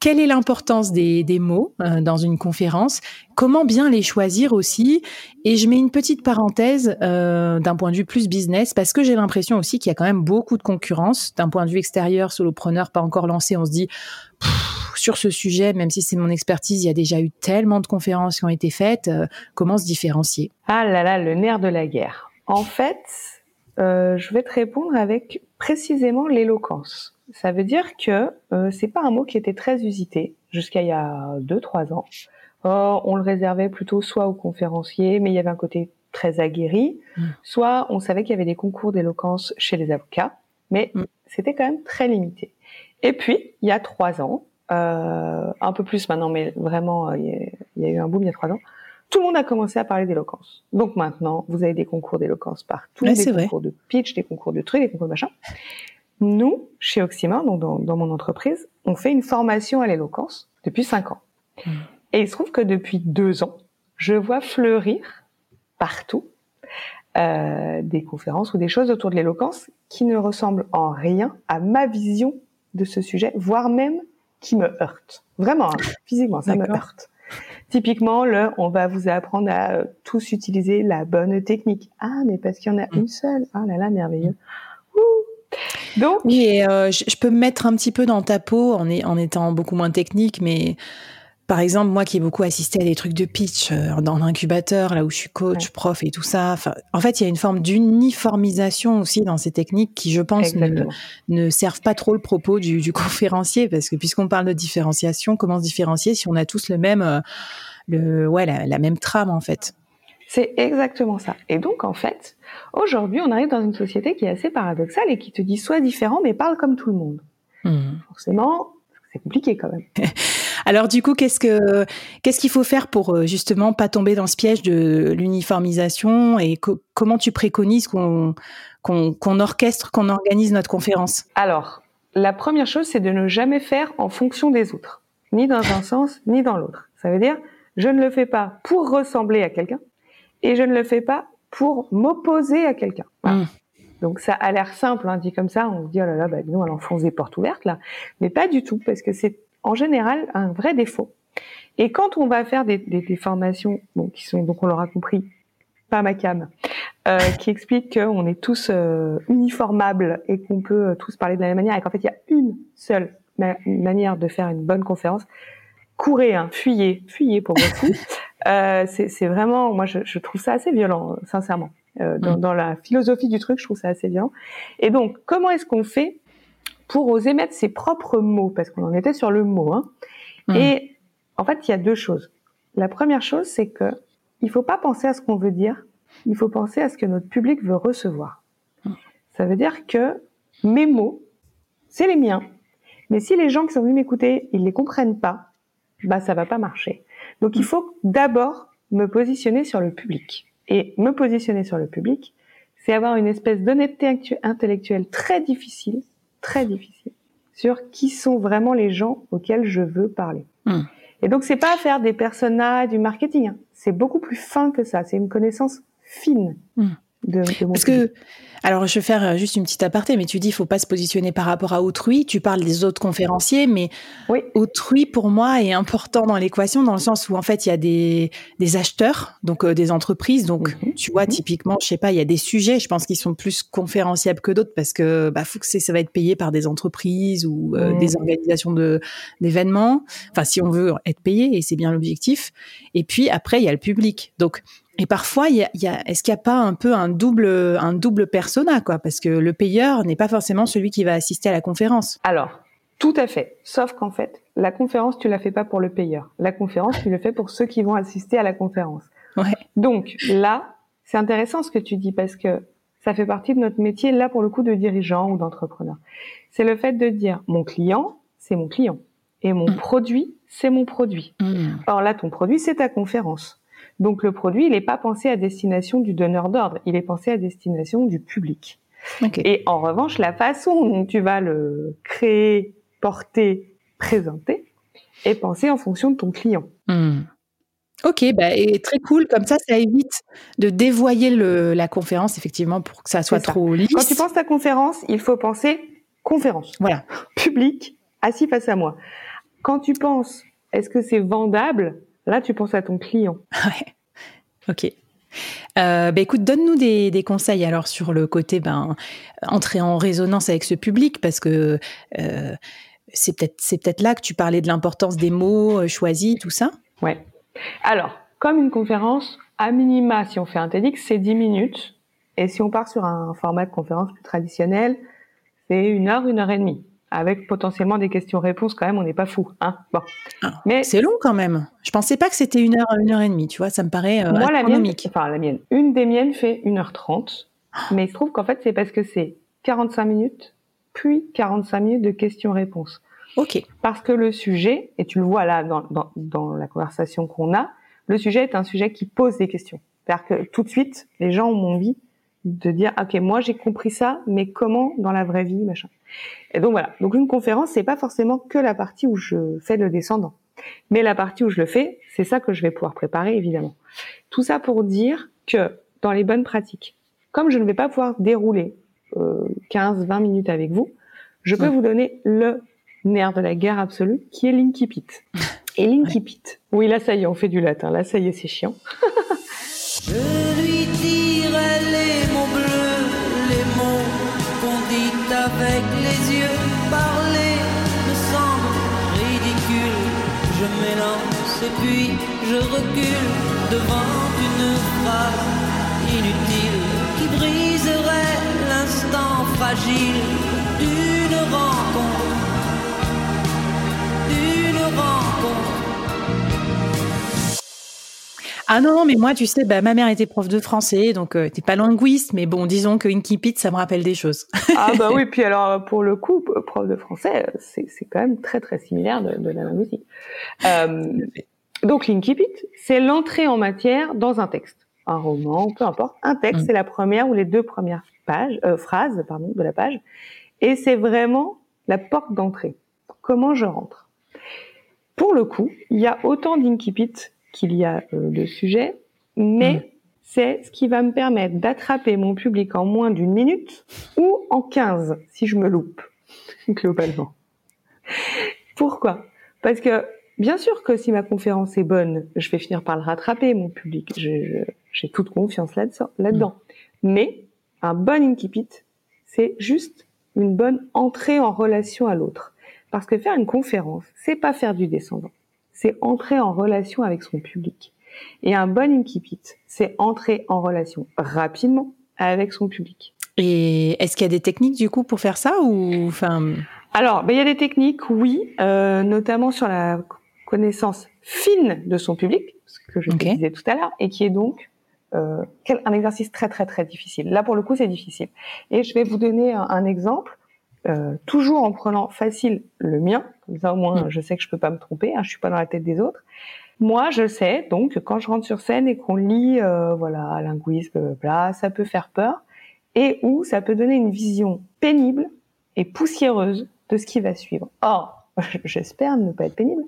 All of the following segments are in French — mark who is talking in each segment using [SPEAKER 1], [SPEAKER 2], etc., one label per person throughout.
[SPEAKER 1] quelle est l'importance des, mots euh, dans une conférence? Comment bien les choisir aussi? Et je mets une petite parenthèse euh, d'un point de vue plus business, parce que j'ai l'impression aussi qu'il y a quand même beaucoup de concurrence. D'un point de vue extérieur, solopreneur pas encore lancé, on se dit, sur ce sujet, même si c'est mon expertise, il y a déjà eu tellement de conférences qui ont été faites, euh, comment se différencier?
[SPEAKER 2] Ah là là, le nerf de la guerre. En fait, je vais te répondre avec précisément l'éloquence. Ça veut dire que euh, c'est pas un mot qui était très usité jusqu'à il y a deux trois ans. Euh, on le réservait plutôt soit aux conférenciers, mais il y avait un côté très aguerri, mm. soit on savait qu'il y avait des concours d'éloquence chez les avocats, mais mm. c'était quand même très limité. Et puis il y a trois ans, euh, un peu plus maintenant, mais vraiment il y, a eu un boom il y a trois ans. Tout le monde a commencé à parler d'éloquence. Donc maintenant, vous avez des concours d'éloquence partout, des concours de pitch, des concours de trucs, des concours de machin. Nous, chez Oxymore, donc dans, mon entreprise, on fait une formation à l'éloquence depuis cinq ans. Hmm. Et il se trouve que depuis deux ans, je vois fleurir partout euh, des conférences ou des choses autour de l'éloquence qui ne ressemblent en rien à ma vision de ce sujet, voire même qui me heurte. Vraiment, hein, physiquement, ça me heurte. Typiquement, le, on va vous apprendre à euh, tous utiliser la bonne technique. Ah, mais parce qu'il y en a hmm. une seule. Ah là là, merveilleux.
[SPEAKER 1] Donc, oui, euh, je, peux me mettre un petit peu dans ta peau en, en étant beaucoup moins technique, mais par exemple, moi qui ai beaucoup assisté à des trucs de pitch euh, dans l'incubateur, là où je suis coach, prof et tout ça, en fait, il y a une forme d'uniformisation aussi dans ces techniques qui, je pense, ne, servent pas trop le propos du, conférencier, parce que puisqu'on parle de différenciation, comment se différencier si on a tous le même, euh, le, ouais, la même trame en fait?
[SPEAKER 2] C'est exactement ça. Et donc, en fait, aujourd'hui, on arrive dans une société qui est assez paradoxale et qui te dit sois différent, mais parle comme tout le monde. Hmm. Forcément, c'est compliqué quand même.
[SPEAKER 1] Alors du coup, qu'est-ce que qu'est-ce qu'il faut faire pour euh, justement pas tomber dans ce piège de l'uniformisation et comment tu préconises qu'on qu'on orchestre, qu'on organise notre conférence?
[SPEAKER 2] Alors, la première chose, c'est de ne jamais faire en fonction des autres, ni dans un sens ni dans l'autre. Ça veut dire, je ne le fais pas pour ressembler à quelqu'un, et je ne le fais pas pour m'opposer à quelqu'un. Hmm. Donc ça a l'air simple, hein, dit comme ça, on se dit oh là là, bah, nous elle enfonce des portes ouvertes là, mais pas du tout parce que c'est en général un vrai défaut. Et quand on va faire des, des, des formations, bon, qui sont donc on l'aura compris, pas ma cam, euh, qui explique qu'on est tous euh, uniformables et qu'on peut euh, tous parler de la même manière et qu'en fait il y a une seule manière de faire une bonne conférence. Courez, hein, fuyez, fuyez pour beaucoup. Euh, c'est vraiment, moi, je, je, trouve ça assez violent, sincèrement. Euh, dans, mm. dans, la philosophie du truc, je trouve ça assez violent. Et donc, comment est-ce qu'on fait pour oser mettre ses propres mots Parce qu'on en était sur le mot. Hein. Mm. Et en fait, il y a deux choses. La première chose, c'est que il faut pas penser à ce qu'on veut dire. Il faut penser à ce que notre public veut recevoir. Mm. Ça veut dire que mes mots, c'est les miens. Mais si les gens qui sont venus m'écouter, ils les comprennent pas, bah ça va pas marcher. Donc il faut d'abord me positionner sur le public. Et me positionner sur le public, c'est avoir une espèce d'honnêteté intellectuelle très difficile, très difficile, sur qui sont vraiment les gens auxquels je veux parler. Hmm. Et donc c'est pas faire des personnages, du marketing. Hein. C'est beaucoup plus fin que ça. C'est une connaissance fine.
[SPEAKER 1] Hmm. De, Parce que Alors, je vais faire euh, juste une petite aparté, mais tu dis, il faut pas se positionner par rapport à autrui. Tu parles des autres conférenciers, mais
[SPEAKER 2] oui.
[SPEAKER 1] autrui, pour moi, est important dans l'équation, dans le sens où, en fait, il y a des, des acheteurs, donc euh, des entreprises. Donc, mhm. tu vois, mhm. typiquement, je sais pas, il y a des sujets, je pense qu'ils sont plus conférenciables que d'autres parce que, bah, faut que ça va être payé par des entreprises ou euh, des organisations de, d'événements. Enfin, si on veut être payé, et c'est bien l'objectif. Et puis, après, il y a le public. Donc, et parfois, il y a, y a, est-ce qu'il n'y a pas un peu un double, un double persona, quoi? Parce que le payeur n'est pas forcément celui qui va assister à la conférence.
[SPEAKER 2] Alors, tout à fait. Sauf qu'en fait, la conférence, tu la fais pas pour le payeur. La conférence, tu le fais pour ceux qui vont assister à la conférence.
[SPEAKER 1] Ouais.
[SPEAKER 2] Donc là, c'est intéressant ce que tu dis parce que ça fait partie de notre métier, là pour le coup, de dirigeant ou d'entrepreneur. C'est le fait de dire, mon client, c'est mon client. Et mon mmh. produit, c'est mon produit. Mmh. Or là, ton produit, c'est ta conférence. Donc le produit, il n'est pas pensé à destination du donneur d'ordre, il est pensé à destination du public. Et en revanche, la façon dont tu vas le créer, porter, présenter est pensée en fonction de ton client.
[SPEAKER 1] Hmm. Ok, bah, et très cool. Comme ça, ça évite de dévoyer le, la conférence, effectivement, pour que ça soit trop lisse.
[SPEAKER 2] Quand tu penses ta conférence, il faut penser conférence.
[SPEAKER 1] Voilà.
[SPEAKER 2] Public, assis face à moi. Quand tu penses, est-ce que c'est vendable Là, tu penses à ton client.
[SPEAKER 1] Ouais. Ok. Euh, bah, écoute, donne-nous des, conseils alors sur le côté ben, entrer en résonance avec ce public parce que euh, c'est peut-être c'est peut-être là que tu parlais de l'importance des mots euh, choisis, tout ça.
[SPEAKER 2] Ouais. Alors, comme une conférence, à minima, si on fait un TEDx, c'est 10 minutes. Et si on part sur un format de conférence plus traditionnel, c'est une heure, une heure et demie avec potentiellement des questions-réponses quand même, on n'est pas fou, hein. Bon.
[SPEAKER 1] Ah, mais c'est long quand même. Je pensais pas que c'était une heure, une heure et demie, tu vois, ça me paraît euh,
[SPEAKER 2] Moi, la mienne, enfin la mienne, une des miennes fait 1h30, mais il se trouve qu'en fait, c'est parce que c'est 45 minutes, puis 45 minutes de questions-réponses.
[SPEAKER 1] Ok.
[SPEAKER 2] Parce que le sujet, et tu le vois là dans, dans, dans la conversation qu'on a, le sujet est un sujet qui pose des questions. C'est-à-dire que tout de suite, les gens ont envie de dire ok moi j'ai compris ça mais comment dans la vraie vie machin. Et donc voilà. Donc une conférence c'est pas forcément que la partie où je fais le descendant. Mais la partie où je le fais c'est ça que je vais pouvoir préparer évidemment. Tout ça pour dire que dans les bonnes pratiques comme je ne vais pas pouvoir dérouler euh, 15 20 minutes avec vous je peux vous donner le nerf de la guerre absolue qui est l'incipit. Et l'incipit oui là ça y est on fait du latin. Là ça y est c'est chiant
[SPEAKER 3] avec les yeux, parler me semble ridicule. Je m'élance et puis je recule devant une phrase inutile qui briserait l'instant fragile d'une rencontre. D'une rencontre.
[SPEAKER 1] Ah non, mais moi, tu sais, bah, ma mère était prof de français, donc euh, t'es pas linguiste, mais bon, disons que Inkipit, ça me rappelle des choses.
[SPEAKER 2] ah bah oui, puis alors pour le coup, prof de français, c'est quand même très très similaire de, de la linguistique. Euh, donc l'Inkipit, c'est l'entrée en matière dans un texte, un roman, peu importe. Un texte, mm. c'est la première ou les deux premières pages, euh, phrases, pardon, de la page, et c'est vraiment la porte d'entrée. Comment je rentre? Pour le coup, il y a autant d'Inkipit qu'il y a euh, de sujets, mais mm. c'est ce qui va me permettre d'attraper mon public en moins d'une minute ou en 15 si je me loupe, globalement. Pourquoi? Parce que bien sûr que si ma conférence est bonne, je vais finir par le rattraper, mon public. J'ai toute confiance là-dedans. Mm. Mais un bon incipit, c'est juste une bonne entrée en relation à l'autre. Parce que faire une conférence, c'est pas faire du descendant c'est entrer en relation avec son public. Et un bon incipit, c'est entrer en relation rapidement avec son public.
[SPEAKER 1] Et est-ce qu'il y a des techniques du coup pour faire ça ou enfin
[SPEAKER 2] Alors, ben, il y a des techniques, oui, euh, notamment sur la connaissance fine de son public, ce que je disais tout à l'heure, et qui est donc euh, un exercice très très très difficile. Là, pour le coup, c'est difficile. Et je vais vous donner un exemple. Euh, toujours en prenant facile le mien, comme ça au moins mm. je sais que je peux pas me tromper, hein, je suis pas dans la tête des autres. Moi, je sais donc quand je rentre sur scène et qu'on lit euh, voilà linguisme, bla, ça peut faire peur et où ça peut donner une vision pénible et poussiéreuse de ce qui va suivre. Or, j'espère ne pas être pénible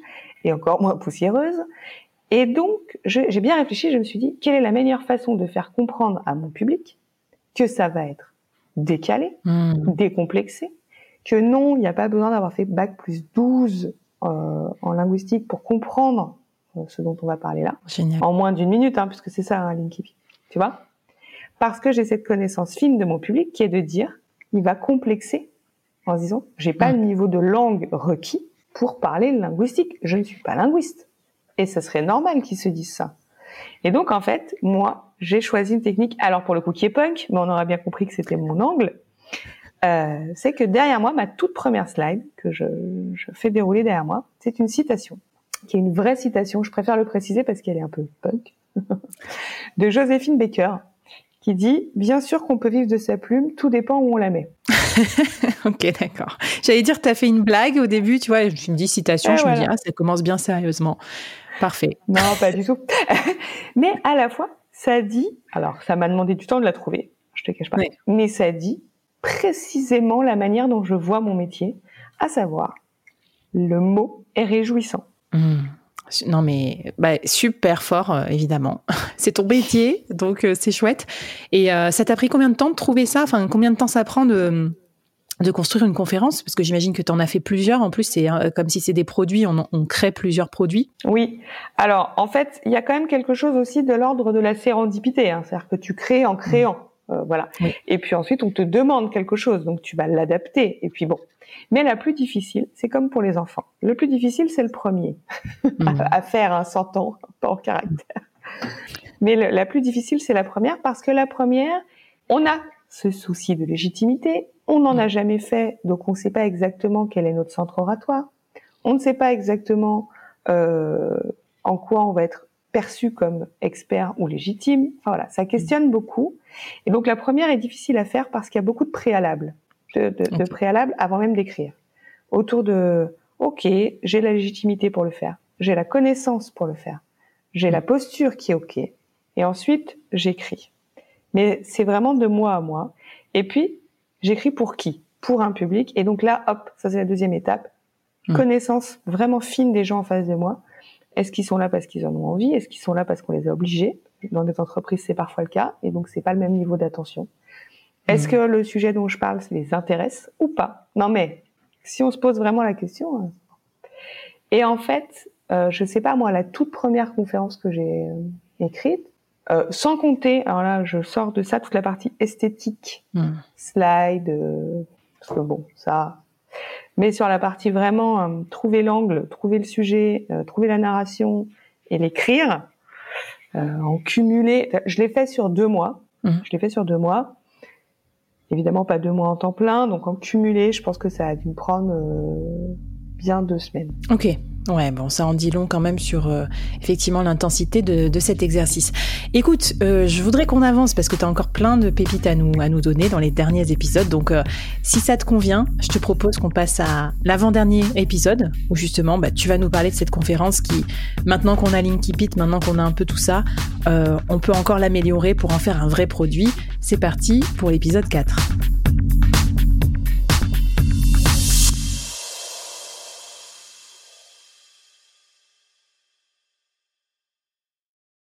[SPEAKER 2] et encore moins poussiéreuse. Et donc, j'ai bien réfléchi, je me suis dit, quelle est la meilleure façon de faire comprendre à mon public que ça va être décalé,
[SPEAKER 1] Hmm.
[SPEAKER 2] décomplexé, que non, il n'y a pas besoin d'avoir fait bac plus 12 euh, en linguistique pour comprendre euh, ce dont on va parler là,
[SPEAKER 1] Génial.
[SPEAKER 2] en moins d'une minute, hein, puisque c'est ça, hein, Linky, tu vois? Parce que j'ai cette connaissance fine de mon public qui est de dire, il va complexer en se disant, j'ai pas le niveau de langue requis pour parler le linguistique, je ne suis pas linguiste. Et ça serait normal qu'ils se disent ça. Et donc, en fait, moi, j'ai choisi une technique, alors pour le coup qui est punk, mais on aura bien compris que c'était mon angle, euh, c'est que derrière moi, ma toute première slide que je, je fais dérouler derrière moi, c'est une citation, qui est une vraie citation, je préfère le préciser parce qu'elle est un peu punk, de Joséphine Baker, qui dit « Bien sûr qu'on peut vivre de sa plume, tout dépend où on la met
[SPEAKER 1] ok, d'accord. J'allais dire, tu as fait une blague au début, tu vois, je me dis citation,
[SPEAKER 2] Eh,
[SPEAKER 1] je me dis, ah, ça commence bien sérieusement. Parfait. ».
[SPEAKER 2] Non, pas du tout. mais à la fois, ça dit, alors ça m'a demandé du temps de la trouver, je te cache pas,
[SPEAKER 1] Oui.
[SPEAKER 2] mais ça dit précisément la manière dont je vois mon métier, à savoir, le mot est réjouissant.
[SPEAKER 1] Hmm. Non mais bah, super fort euh, évidemment. C'est ton métier donc euh, c'est chouette. Et euh, ça t'a pris combien de temps de trouver ça? Enfin combien de temps ça prend de de construire une conférence? Parce que j'imagine que tu en as fait plusieurs. En plus c'est euh, comme si c'est des produits, on, on crée plusieurs produits.
[SPEAKER 2] Oui. Alors, en fait, il y a quand même quelque chose aussi de l'ordre de la sérendipité. Hein. C'est-à-dire que tu crées en créant. Euh, voilà.
[SPEAKER 1] Oui.
[SPEAKER 2] Et puis ensuite, on te demande quelque chose. Donc, tu vas l'adapter. Et puis bon. Mais la plus difficile, c'est comme pour les enfants. Le plus difficile, c'est le premier
[SPEAKER 1] Hmm.
[SPEAKER 2] à, faire, un 100 ans, pas en caractère. Mais le- la plus difficile, c'est la première parce que la première, on a ce souci de légitimité. On n'en a jamais fait, donc on ne sait pas exactement quel est notre centre oratoire. On ne sait pas exactement euh, en quoi on va être perçu comme expert ou légitime. Enfin voilà, ça questionne beaucoup. Et donc la première est difficile à faire parce qu'il y a beaucoup de préalables, de, de, de préalables avant même d'écrire. Autour de, ok, j'ai la légitimité pour le faire, j'ai la connaissance pour le faire, j'ai la posture qui est ok, et ensuite j'écris. Mais c'est vraiment de moi à moi. Et puis j'écris pour qui? Pour un public. Et donc là, hop, ça c'est la deuxième étape.
[SPEAKER 1] Mm.
[SPEAKER 2] Connaissance vraiment fine des gens en face de moi. Est-ce qu'ils sont là parce qu'ils en ont envie? Est-ce qu'ils sont là parce qu'on les a obligés? Dans des entreprises, c'est parfois le cas, et donc c'est pas le même niveau d'attention. Est-ce
[SPEAKER 1] Mm.
[SPEAKER 2] que le sujet dont je parle les intéresse ou pas? Non, mais si on se pose vraiment la question. euh, Et en fait, euh, je sais pas moi, la toute première conférence que j'ai euh, écrite, euh, sans compter, alors là, je sors de ça toute la partie esthétique,
[SPEAKER 1] Hmm.
[SPEAKER 2] slide, euh, parce que bon, ça. Mais sur la partie vraiment euh, trouver l'angle, trouver le sujet, euh, trouver la narration et l'écrire, euh, en cumulé, je l'ai fait sur deux mois.
[SPEAKER 1] Mhm.
[SPEAKER 2] Je l'ai fait sur deux mois. Évidemment, pas deux mois en temps plein, donc en cumulé, je pense que ça a dû me prendre euh, bien deux semaines.
[SPEAKER 1] Ok. Ouais, bon, ça en dit long quand même sur euh, effectivement l'intensité de, de cet exercice. Écoute, euh, je voudrais qu'on avance parce que tu as encore plein de pépites à nous, à nous donner dans les derniers épisodes. Donc, euh, si ça te convient, je te propose qu'on passe à l'avant-dernier épisode où justement bah, tu vas nous parler de cette conférence qui, maintenant qu'on a Linky Pit, maintenant qu'on a un peu tout ça, euh, on peut encore l'améliorer pour en faire un vrai produit. C'est parti pour l'épisode 4.